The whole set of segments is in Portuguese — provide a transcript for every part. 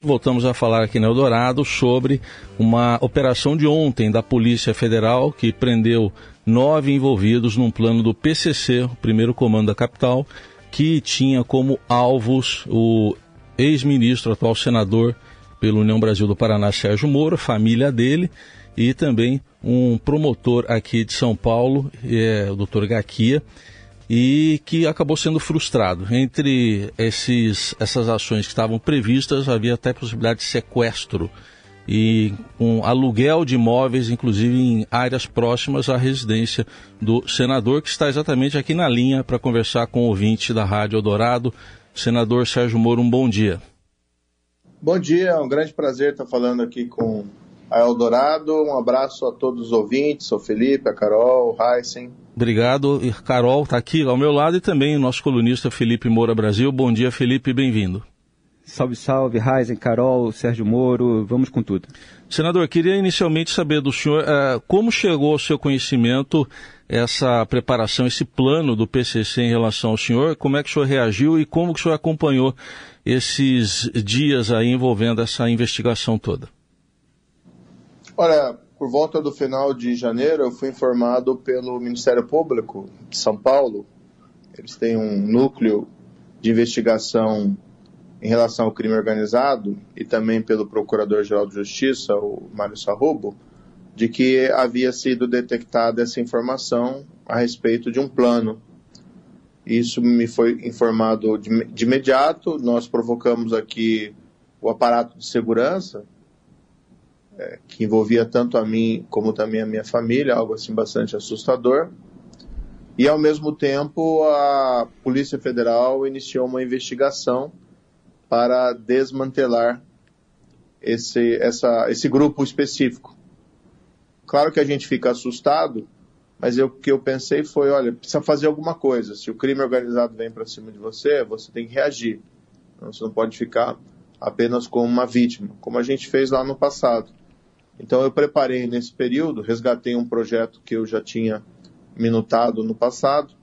Voltamos a falar aqui no Eldorado sobre uma operação de ontem da Polícia Federal que prendeu nove envolvidos num plano do PCC, o primeiro comando da capital, que tinha como alvos o ex-ministro, atual senador pela União Brasil do Paraná, Sérgio Moro, família dele, e também um promotor aqui de São Paulo, é, o doutor Gaquia, e que acabou sendo frustrado. Entre esses, essas ações que estavam previstas, havia até possibilidade de sequestro e um aluguel de imóveis, inclusive em áreas próximas à residência do senador, que está exatamente aqui na linha para conversar com o ouvinte da Rádio Eldorado. Senador Sérgio Moro, um bom dia. Bom dia, é um grande prazer estar falando aqui com a Eldorado. Um abraço a todos os ouvintes, ao Felipe, a Carol, o Heisen. Obrigado. E Carol está aqui ao meu lado e também o nosso colunista Felipe Moura Brasil. Bom dia, Felipe, bem-vindo. Salve, salve, Heisen, Carol, Sérgio Moro, vamos com tudo. Senador, queria inicialmente saber do senhor uh, como chegou ao seu conhecimento essa preparação, esse plano do PCC em relação ao senhor, como é que o senhor reagiu e como que o senhor acompanhou esses dias aí envolvendo essa investigação toda? Olha, por volta do final de janeiro, eu fui informado pelo Ministério Público de São Paulo. Eles têm um núcleo de investigação em relação ao crime organizado e também pelo Procurador-Geral de Justiça, o Mário Sarrubo, de que havia sido detectada essa informação a respeito de um plano. Isso me foi informado de, de imediato. Nós provocamos aqui o aparato de segurança, é, que envolvia tanto a mim como também a minha família, algo assim bastante assustador. E ao mesmo tempo a Polícia Federal iniciou uma investigação para desmantelar esse, essa, esse grupo específico. Claro que a gente fica assustado, mas eu, o que eu pensei foi, olha, precisa fazer alguma coisa. Se o crime organizado vem para cima de você, você tem que reagir. Você não pode ficar apenas como uma vítima, como a gente fez lá no passado. Então eu preparei nesse período, resgatei um projeto que eu já tinha minutado no passado,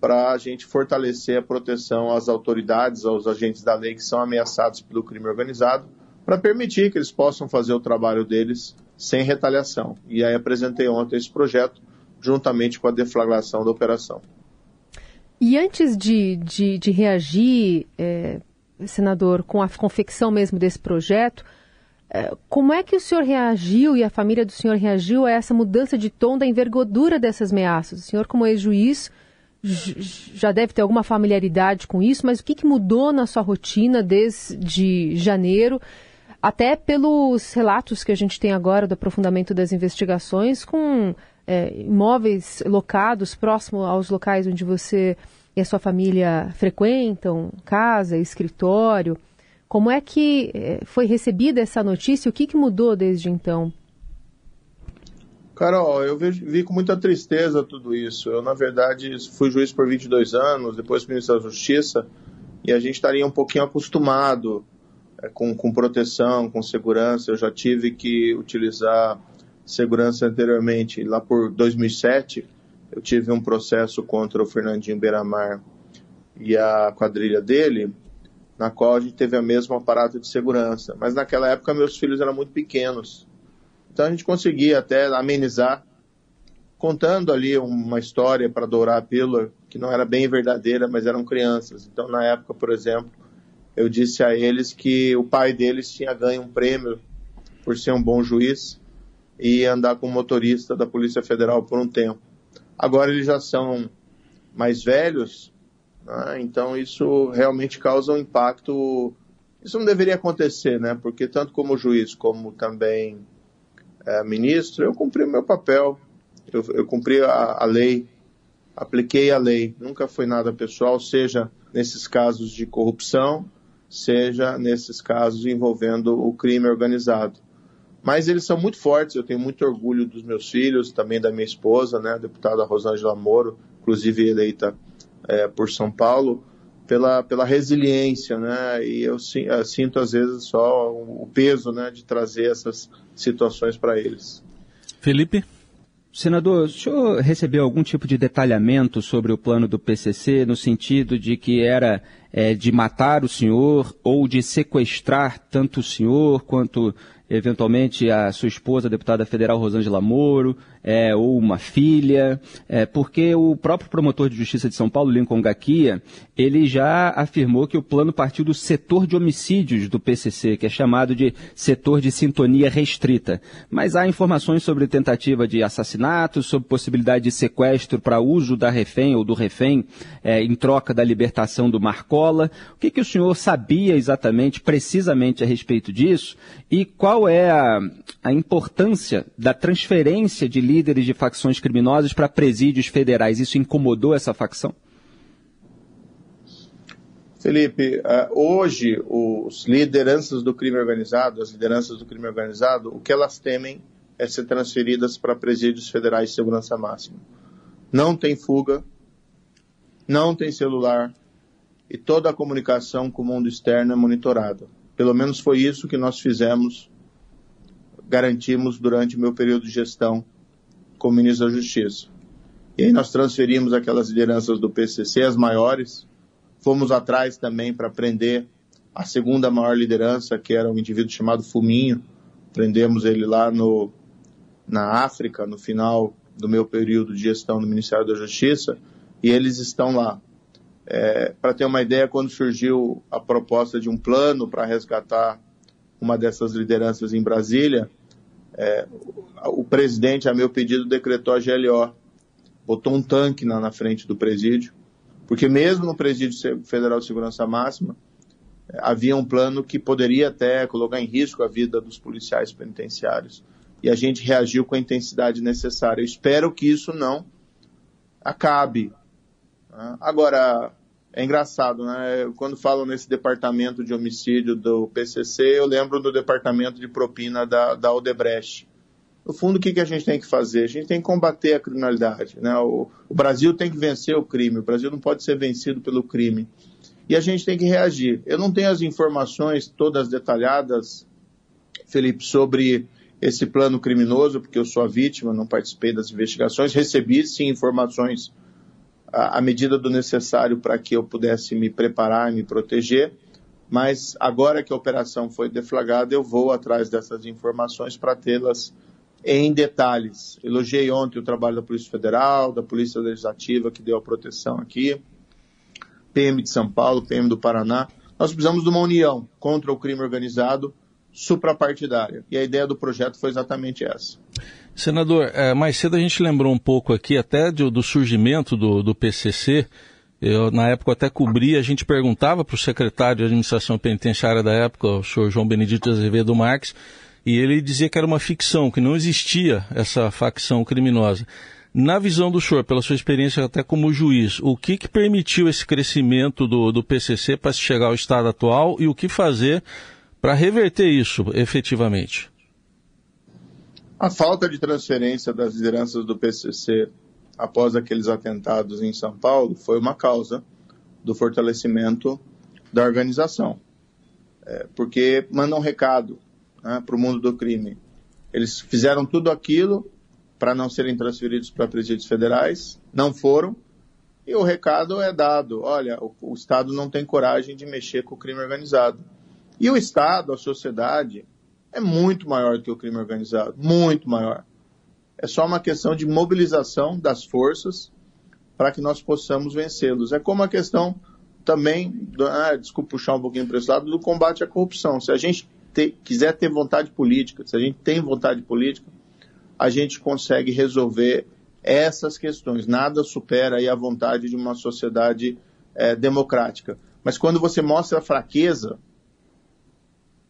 para a gente fortalecer a proteção às autoridades, aos agentes da lei que são ameaçados pelo crime organizado, para permitir que eles possam fazer o trabalho deles sem retaliação. E aí apresentei ontem esse projeto, juntamente com a deflagração da operação. E antes de, de, de reagir, é, senador, com a confecção mesmo desse projeto, como é que o senhor reagiu e a família do senhor reagiu a essa mudança de tom da envergadura dessas ameaças? O senhor, como ex-juiz, já deve ter alguma familiaridade com isso, mas o que, que mudou na sua rotina desde janeiro, até pelos relatos que a gente tem agora do aprofundamento das investigações, com é, imóveis locados próximo aos locais onde você e a sua família frequentam, casa, escritório. Como é que eh, foi recebida essa notícia? O que, que mudou desde então? Carol, eu vi, vi, com muita tristeza tudo isso. Eu, na verdade, fui juiz por 22 anos, depois ministro da Justiça, e a gente estaria um pouquinho acostumado é, com, com proteção, com segurança. Eu já tive que utilizar segurança anteriormente. Lá por 2007, eu tive um processo contra o Fernandinho Beiramar e a quadrilha dele, na qual a gente teve a mesma aparato de segurança. Mas naquela época meus filhos eram muito pequenos. Então a gente conseguia até amenizar, contando ali uma história para dourar a pílula, que não era bem verdadeira, mas eram crianças. Então na época, por exemplo, eu disse a eles que o pai deles tinha ganho um prêmio por ser um bom juiz e andar com motorista da Polícia Federal por um tempo. Agora eles já são mais velhos né? Então isso realmente causa um impacto. Isso não deveria acontecer, né? Porque tanto como juiz como também é, ministro, eu cumpri o meu papel, eu, eu cumpri a, a lei, apliquei a lei. Nunca foi nada pessoal, seja nesses casos de corrupção, seja nesses casos envolvendo o crime organizado. Mas eles são muito fortes, eu tenho muito orgulho dos meus filhos, também da minha esposa, né, a deputada Rosângela Moro, inclusive eleita é, por São Paulo pela, pela resiliência, né? E eu, eu sinto às vezes só o peso, né, de trazer essas situações para eles. Felipe? Senador, o senhor recebeu algum tipo de detalhamento sobre o plano do PCC, no sentido de que era é, de matar o senhor ou de sequestrar tanto o senhor quanto eventualmente a sua esposa, a deputada federal Rosângela Moro, é, ou uma filha, é, porque o próprio promotor de justiça de São Paulo, Lincoln Gaquia, ele já afirmou que o plano partiu do setor de homicídios do PCC, que é chamado de setor de sintonia restrita. Mas há informações sobre tentativa de assassinato, sobre possibilidade de sequestro para uso da refém ou do refém é, em troca da libertação do Marcola. O que, que o senhor sabia exatamente, precisamente a respeito disso? E qual é a, a importância da transferência de líderes de facções criminosas para presídios federais. Isso incomodou essa facção? Felipe, é, hoje os lideranças do crime organizado, as lideranças do crime organizado, o que elas temem é ser transferidas para presídios federais de segurança máxima. Não tem fuga, não tem celular e toda a comunicação com o mundo externo é monitorada. Pelo menos foi isso que nós fizemos, garantimos durante o meu período de gestão como ministro da Justiça. E aí nós transferimos aquelas lideranças do PCC, as maiores, fomos atrás também para prender a segunda maior liderança, que era um indivíduo chamado Fuminho, prendemos ele lá no, na África, no final do meu período de gestão no Ministério da Justiça, e eles estão lá. É, para ter uma ideia, quando surgiu a proposta de um plano para resgatar uma dessas lideranças em Brasília, é, o presidente, a meu pedido, decretou a GLO, botou um tanque na, na frente do presídio, porque mesmo no presídio federal de segurança máxima, é, havia um plano que poderia até colocar em risco a vida dos policiais penitenciários. E a gente reagiu com a intensidade necessária. Eu espero que isso não acabe. Né? Agora, é engraçado, né? Quando falam nesse departamento de homicídio do PCC, eu lembro do departamento de propina da, da Odebrecht. No fundo, o que, que a gente tem que fazer? A gente tem que combater a criminalidade. Né? O, o Brasil tem que vencer o crime. O Brasil não pode ser vencido pelo crime. E a gente tem que reagir. Eu não tenho as informações todas detalhadas, Felipe, sobre esse plano criminoso, porque eu sou a vítima, não participei das investigações. Recebi, sim, informações à medida do necessário para que eu pudesse me preparar e me proteger. Mas agora que a operação foi deflagrada, eu vou atrás dessas informações para tê-las em detalhes. Elogiei ontem o trabalho da Polícia Federal, da Polícia Legislativa, que deu a proteção aqui, PM de São Paulo, PM do Paraná. Nós precisamos de uma união contra o crime organizado suprapartidária. E a ideia do projeto foi exatamente essa. Senador, é, mais cedo a gente lembrou um pouco aqui até do, do surgimento do, do, PCC. Eu, na época, até cobri, a gente perguntava para o secretário de administração penitenciária da época, o senhor João Benedito Azevedo Marques, e ele dizia que era uma ficção, que não existia essa facção criminosa. Na visão do senhor, pela sua experiência até como juiz, o que, que permitiu esse crescimento do, do PCC para chegar ao estado atual e o que fazer para reverter isso efetivamente? A falta de transferência das lideranças do PCC após aqueles atentados em São Paulo foi uma causa do fortalecimento da organização. É, porque manda um recado né, para o mundo do crime. Eles fizeram tudo aquilo para não serem transferidos para presídios federais, não foram, e o recado é dado: olha, o, o Estado não tem coragem de mexer com o crime organizado. E o Estado, a sociedade, é muito maior do que o crime organizado, muito maior. É só uma questão de mobilização das forças para que nós possamos vencê-los. É como a questão também, ah, desculpa puxar um pouquinho para esse lado, do combate à corrupção. Se a gente te, quiser ter vontade política, se a gente tem vontade política, a gente consegue resolver essas questões. Nada supera aí a vontade de uma sociedade é, democrática. Mas quando você mostra fraqueza,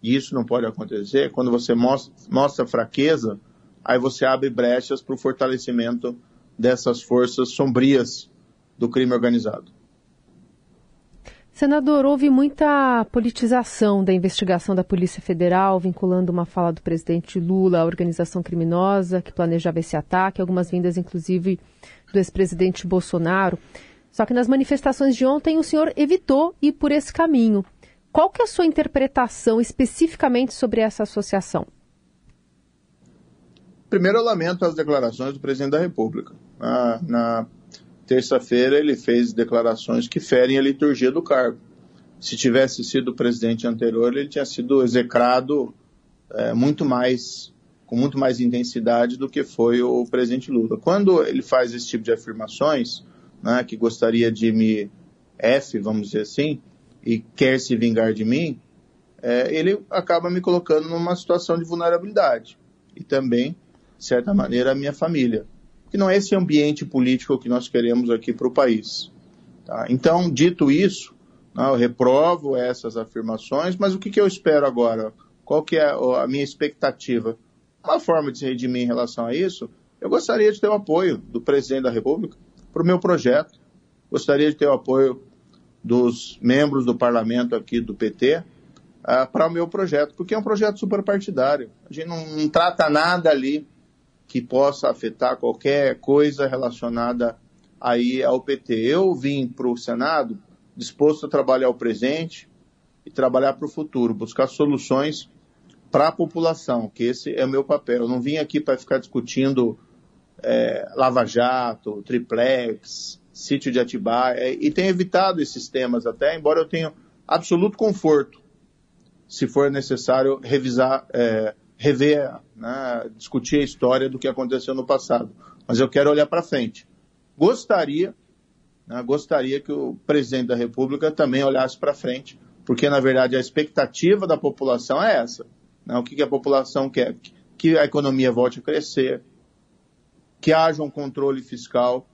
e isso não pode acontecer, quando você mostra, mostra fraqueza, aí você abre brechas para o fortalecimento dessas forças sombrias do crime organizado. Senador, houve muita politização da investigação da Polícia Federal, vinculando uma fala do presidente Lula à organização criminosa que planejava esse ataque, algumas vindas, inclusive, do ex-presidente Bolsonaro. Só que nas manifestações de ontem o senhor evitou ir por esse caminho. Qual que é a sua interpretação especificamente sobre essa associação? Primeiro, eu lamento as declarações do presidente da República. Na, na terça-feira, ele fez declarações que ferem a liturgia do cargo. Se tivesse sido o presidente anterior, ele tinha sido execrado é, muito mais, com muito mais intensidade do que foi o presidente Lula. Quando ele faz esse tipo de afirmações, né, que gostaria de me F, vamos dizer assim, e quer se vingar de mim, é, ele acaba me colocando numa situação de vulnerabilidade. E também de certa maneira, a minha família. Que não é esse ambiente político que nós queremos aqui para o país. Tá? Então, dito isso, né, eu reprovo essas afirmações, mas o que, que eu espero agora? Qual que é a minha expectativa? Uma forma de se redimir em relação a isso, eu gostaria de ter o apoio do presidente da República para o meu projeto. Gostaria de ter o apoio dos membros do parlamento aqui do PT uh, ah, para o meu projeto, porque é um projeto superpartidário. A gente não, não trata nada ali que possa afetar qualquer coisa relacionada aí ao PT. Eu vim para o Senado disposto a trabalhar o presente e trabalhar para o futuro, buscar soluções para a população, que esse é o meu papel. Eu não vim aqui para ficar discutindo é, Lava Jato, Triplex, sítio de Atibaia, e tenho evitado esses temas até, embora eu tenha absoluto conforto, se for necessário revisar é, rever, né, discutir a história do que aconteceu no passado. Mas eu quero olhar para frente. Gostaria, né, gostaria que o presidente da República também olhasse para frente, porque na verdade a expectativa da população é essa. Né, o que, que a população quer? Que a economia volte a crescer, que haja um controle fiscal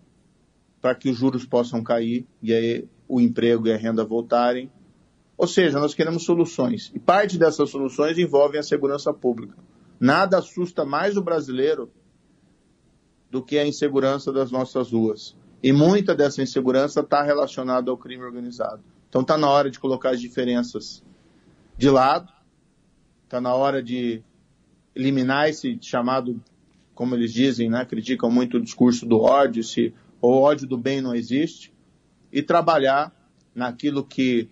para que os juros possam cair e aí o emprego e a renda voltarem ou seja, nós queremos soluções. E parte dessas soluções envolvem a segurança pública. Nada assusta mais o brasileiro do que a insegurança das nossas ruas. E muita dessa insegurança está relacionada ao crime organizado. Então está na hora de colocar as diferenças de lado, está na hora de eliminar esse chamado, como eles dizem, né, criticam muito o discurso do ódio, se o ódio do bem não existe, e trabalhar naquilo que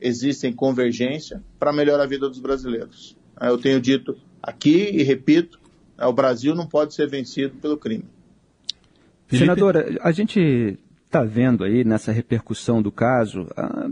existem convergência para melhorar a vida dos brasileiros. Eu tenho dito aqui e repito, é, o Brasil não pode ser vencido pelo crime. Senadora, a gente está vendo aí nessa repercussão do caso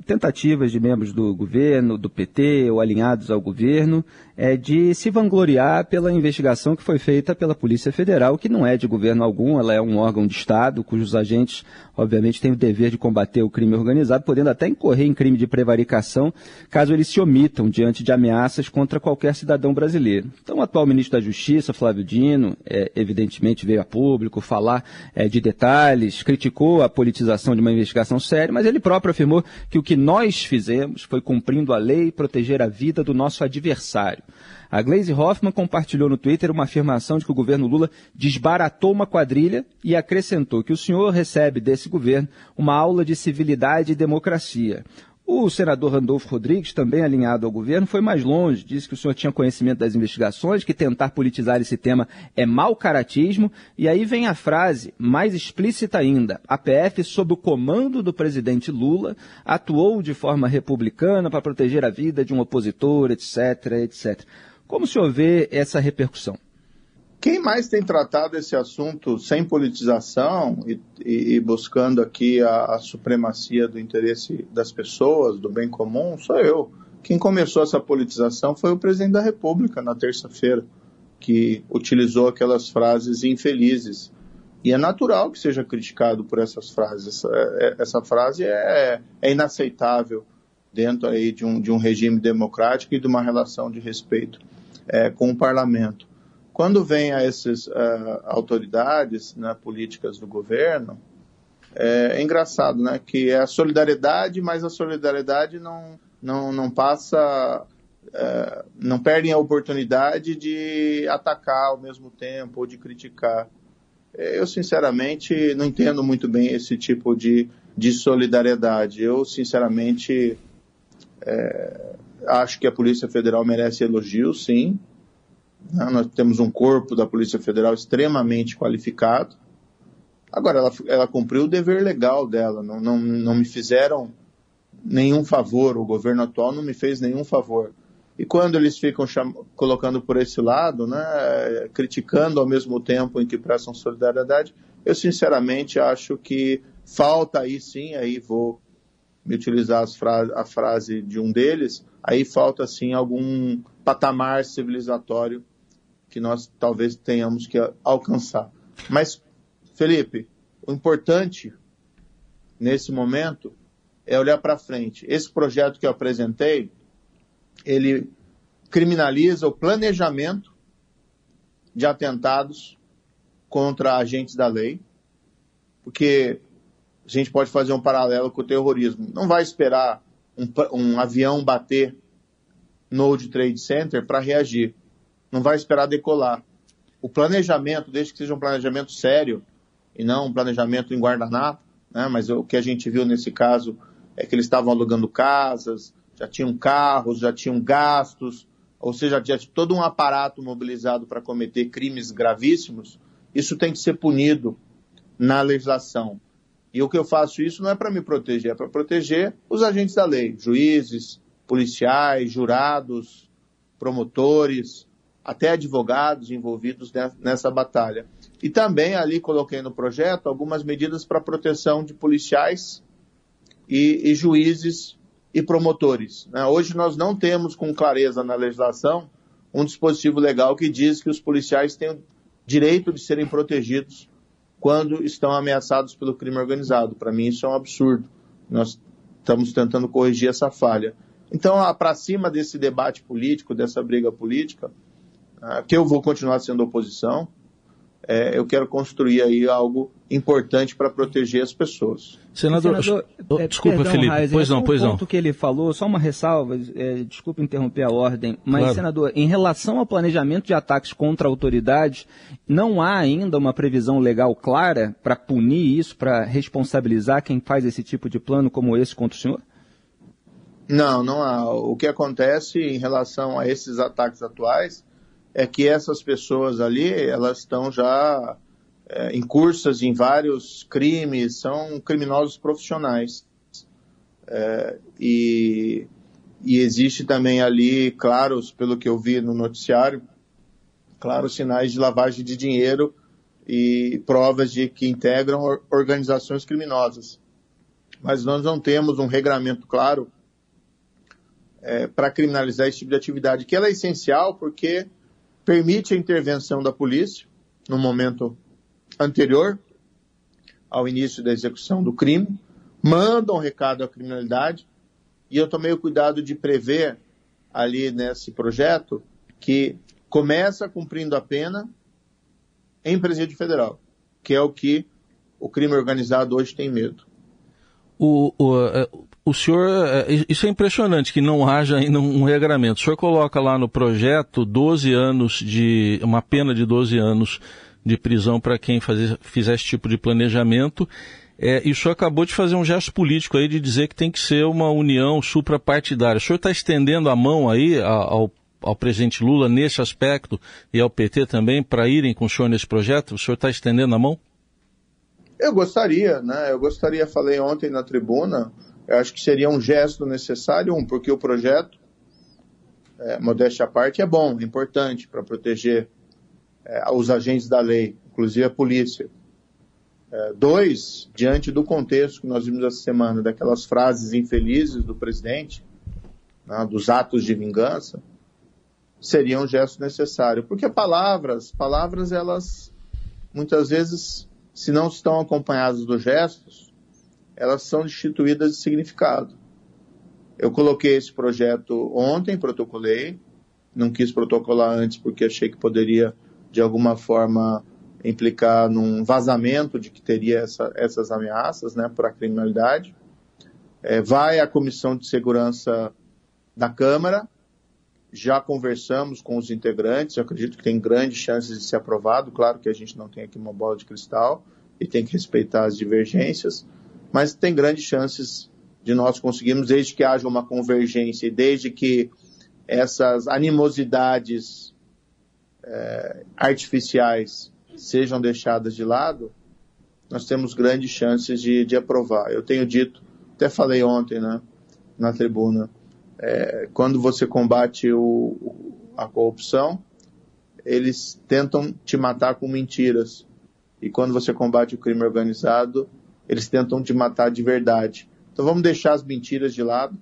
tentativas de membros do governo, do PT ou alinhados ao governo é, de se vangloriar pela investigação que foi feita pela Polícia Federal, que não é de governo algum, ela é um órgão de Estado, cujos agentes, obviamente, têm o dever de combater o crime organizado, podendo até incorrer em crime de prevaricação, caso eles se omitam diante de ameaças contra qualquer cidadão brasileiro. Então, o atual ministro da Justiça, Flávio Dino, é, evidentemente veio a público falar é, de detalhes, criticou a politização de uma investigação séria, mas ele próprio afirmou que o que nós fizemos foi cumprindo a lei e proteger a vida do nosso adversário. A Glaze Hoffman compartilhou no Twitter uma afirmação de que o governo Lula desbaratou uma quadrilha e acrescentou que o senhor recebe desse governo uma aula de civilidade e democracia. O senador Randolfo Rodrigues, também alinhado ao governo, foi mais longe, disse que o senhor tinha conhecimento das investigações, que tentar politizar esse tema é mau caratismo, e aí vem a frase mais explícita ainda: a PF, sob o comando do presidente Lula, atuou de forma republicana para proteger a vida de um opositor, etc, etc. Como o senhor vê essa repercussão? Quem mais tem tratado esse assunto sem politização e, e, e buscando aqui a, a, supremacia do interesse das pessoas, do bem comum, sou eu. Quem começou essa politização foi o presidente da República na terça-feira, que utilizou aquelas frases infelizes. E é natural que seja criticado por essas frases. Essa, é, essa frase é, é inaceitável dentro aí de um, de um regime democrático e de uma relação de respeito é, com o parlamento. Quando vem a essas uh, autoridades né, políticas do governo, é, é, engraçado, né? Que é a solidariedade, mas a solidariedade não, não, não passa, é, não perdem a oportunidade de atacar ao mesmo tempo ou de criticar. Eu, sinceramente, não entendo muito bem esse tipo de, de solidariedade. Eu, sinceramente, é, acho que a Polícia Federal merece elogios, sim. Né? Nós temos um corpo da Polícia Federal extremamente qualificado. Agora, ela, ela cumpriu o dever legal dela, não, não, não me fizeram nenhum favor, o governo atual não me fez nenhum favor. E quando eles ficam colocando por esse lado, né, criticando ao mesmo tempo em que prestam solidariedade, eu sinceramente acho que falta aí sim, aí vou me utilizar fra a frase de um deles, aí falta sim algum patamar civilizatório que nós talvez tenhamos que alcançar. Mas, Felipe, o importante nesse momento é olhar para frente. Esse projeto que eu apresentei, ele criminaliza o planejamento de atentados contra agentes da lei, porque a gente pode fazer um paralelo com o terrorismo. Não vai esperar um, um avião bater no World Trade Center para reagir não vai esperar decolar. O planejamento, desde que seja um planejamento sério e não um planejamento em guardanapo, né? mas o que a gente viu nesse caso é que eles estavam alugando casas, já tinham carros, já tinham gastos, ou seja, já tinha todo um aparato mobilizado para cometer crimes gravíssimos, isso tem que ser punido na legislação. E o que eu faço isso não é para me proteger, é para proteger os agentes da lei, juízes, policiais, jurados, promotores, até advogados envolvidos nessa batalha. E também ali coloquei no projeto algumas medidas para proteção de policiais e, e juízes e promotores. Né? Hoje nós não temos com clareza na legislação um dispositivo legal que diz que os policiais têm o direito de serem protegidos quando estão ameaçados pelo crime organizado. Para mim isso é um absurdo. Nós estamos tentando corrigir essa falha. Então, para cima desse debate político, dessa briga política, que eu vou continuar sendo oposição, é, eu quero construir aí algo importante para proteger as pessoas. Senador, Senador oh, é, desculpa, perdão, Felipe, Reis, pois não, pois não. ponto que ele falou, só uma ressalva, é, desculpa interromper a ordem, mas, claro. senador, em relação ao planejamento de ataques contra autoridades, não há ainda uma previsão legal clara para punir isso, para responsabilizar quem faz esse tipo de plano como esse contra o senhor? Não, não há. O que acontece em relação a esses ataques atuais é que essas pessoas ali, elas estão já é, incursas em vários crimes, são criminosos profissionais. É, e, e existe também ali, claros, pelo que eu vi no noticiário, claros sinais de lavagem de dinheiro e provas de que integram organizações criminosas. Mas nós não temos um regramento claro é, para criminalizar esse tipo de atividade, que ela é essencial porque permite a intervenção da polícia no momento anterior ao início da execução do crime, manda um recado à criminalidade, e eu tomei o cuidado de prever ali nesse projeto que começa cumprindo a pena em presídio federal, que é o que o crime organizado hoje tem medo. O, o, é, o senhor, é, isso é impressionante que não haja ainda um regramento. O senhor coloca lá no projeto 12 anos de, uma pena de 12 anos de prisão para quem fazer, fizer esse tipo de planejamento. É, e o senhor acabou de fazer um gesto político aí de dizer que tem que ser uma união suprapartidária. O senhor está estendendo a mão aí ao, ao presidente Lula nesse aspecto e ao PT também para irem com o senhor nesse projeto? O senhor está estendendo a mão? Eu gostaria, né? Eu gostaria, falei ontem na tribuna, eu acho que seria um gesto necessário, um, porque o projeto, é, modéstia à parte, é bom, é importante para proteger é, os agentes da lei, inclusive a polícia. É, dois, diante do contexto que nós vimos essa semana, daquelas frases infelizes do presidente, né, dos atos de vingança, seria um gesto necessário. Porque palavras, palavras, elas muitas vezes se não estão acompanhadas dos gestos, elas são destituídas de significado. Eu coloquei esse projeto ontem, protocolei, não quis protocolar antes porque achei que poderia, de alguma forma, implicar num vazamento de que teria essa, essas ameaças né, para a criminalidade. É, vai à Comissão de Segurança da Câmara, já conversamos com os integrantes, acredito que tem grandes chances de ser aprovado. Claro que a gente não tem aqui uma bola de cristal e tem que respeitar as divergências, mas tem grandes chances de nós conseguirmos, desde que haja uma convergência desde que essas animosidades é, artificiais sejam deixadas de lado, nós temos grandes chances de, de aprovar. Eu tenho dito, até falei ontem né, na tribuna, É, quando você combate o, a corrupção, eles tentam te matar com mentiras. E quando você combate o crime organizado, eles tentam te matar de verdade. Então vamos deixar as mentiras de lado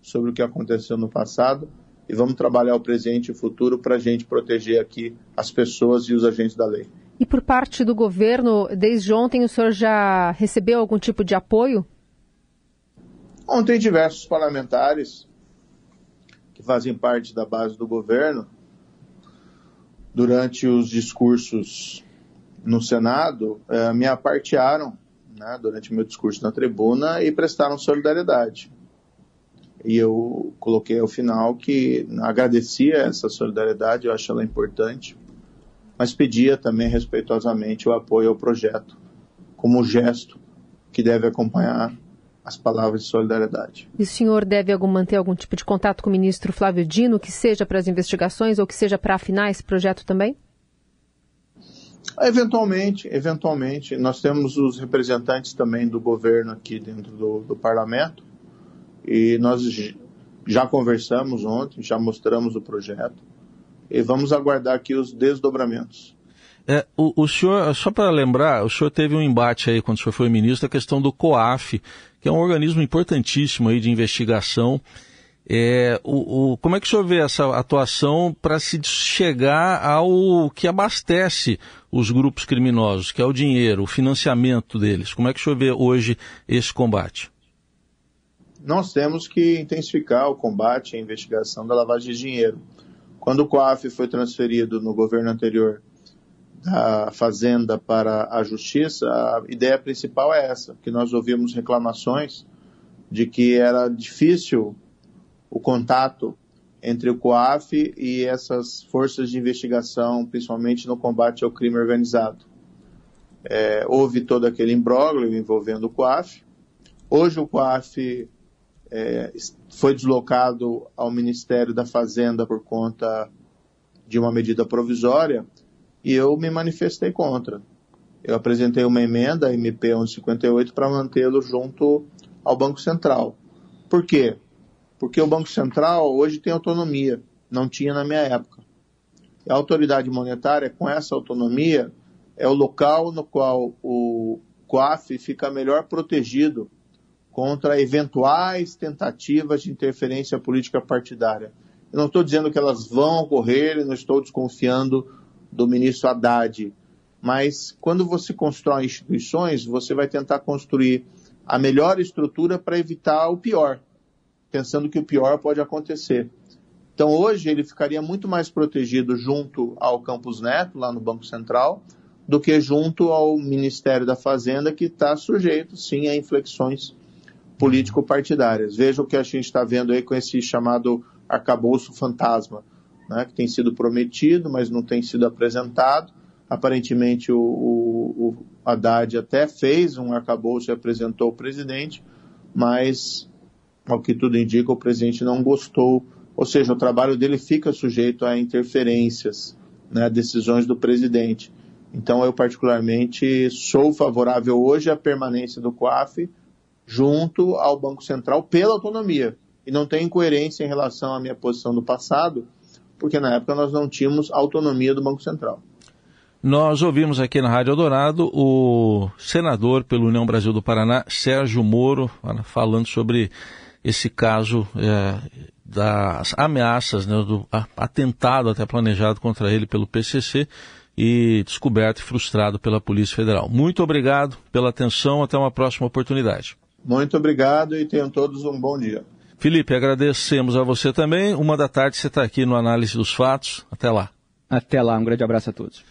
sobre o que aconteceu no passado e vamos trabalhar o presente e o futuro para a gente proteger aqui as pessoas e os agentes da lei. E por parte do governo, desde ontem o senhor já recebeu algum tipo de apoio? Ontem diversos parlamentares que fazem parte da base do governo, durante os discursos no Senado, eh, me apartearam né, durante meu discurso na tribuna e prestaram solidariedade. E eu coloquei ao final que agradecia essa solidariedade, eu acho ela importante, mas pedia também respeitosamente o apoio ao projeto, como gesto que deve acompanhar as palavras de solidariedade. E o senhor deve algum, manter algum tipo de contato com o ministro Flávio Dino, que seja para as investigações ou que seja para afinar esse projeto também? Eventualmente, eventualmente. Nós temos os representantes também do governo aqui dentro do, do parlamento e nós já conversamos ontem, já mostramos o projeto e vamos aguardar aqui os desdobramentos. É, o, o, senhor, só para lembrar, o senhor teve um embate aí quando o senhor foi ministro, a questão do COAF, que é um organismo importantíssimo aí de investigação. É, o, o, como é que o senhor vê essa atuação para se chegar ao que abastece os grupos criminosos, que é o dinheiro, o financiamento deles? Como é que o senhor vê hoje esse combate? Nós temos que intensificar o combate e a investigação da lavagem de dinheiro. Quando o COAF foi transferido no governo anterior da Fazenda para a Justiça, a ideia principal é essa, que nós ouvimos reclamações de que era difícil o contato entre o COAF e essas forças de investigação, principalmente no combate ao crime organizado. É, houve todo aquele imbróglio envolvendo o COAF. Hoje o COAF é, foi deslocado ao Ministério da Fazenda por conta de uma medida provisória e eu me manifestei contra. Eu apresentei uma emenda, MP 1158, para mantê-lo junto ao Banco Central. Por quê? Porque o Banco Central hoje tem autonomia, não tinha na minha época. A autoridade monetária, com essa autonomia, é o local no qual o COAF fica melhor protegido contra eventuais tentativas de interferência política partidária. Eu não estou dizendo que elas vão ocorrer, não estou desconfiando do ministro Haddad. Mas quando você constrói instituições, você vai tentar construir a melhor estrutura para evitar o pior, pensando que o pior pode acontecer. Então hoje ele ficaria muito mais protegido junto ao Campus Neto, lá no Banco Central, do que junto ao Ministério da Fazenda, que está sujeito, sim, a inflexões político-partidárias. Veja o que a gente está vendo aí com esse chamado arcabouço fantasma né, que tem sido prometido, mas não tem sido apresentado. Aparentemente, o, o, o Haddad até fez um arcabouço e apresentou o presidente, mas, ao que tudo indica, o presidente não gostou. Ou seja, o trabalho dele fica sujeito a interferências, né, decisões do presidente. Então, eu, particularmente, sou favorável hoje à permanência do COAF junto ao Banco Central pela autonomia. E não tem incoerência em relação à minha posição no passado, porque na época nós não tínhamos autonomia do Banco Central. Nós ouvimos aqui na Rádio Eldorado o senador pelo União Brasil do Paraná, Sérgio Moro, falando sobre esse caso é, das ameaças, né, do atentado até planejado contra ele pelo PCC e descoberto e frustrado pela Polícia Federal. Muito obrigado pela atenção, até uma próxima oportunidade. Muito obrigado e tenham todos um bom dia. Felipe, agradecemos a você também. Uma da tarde você está aqui no Análise dos Fatos. Até lá. Até lá, um grande abraço a todos.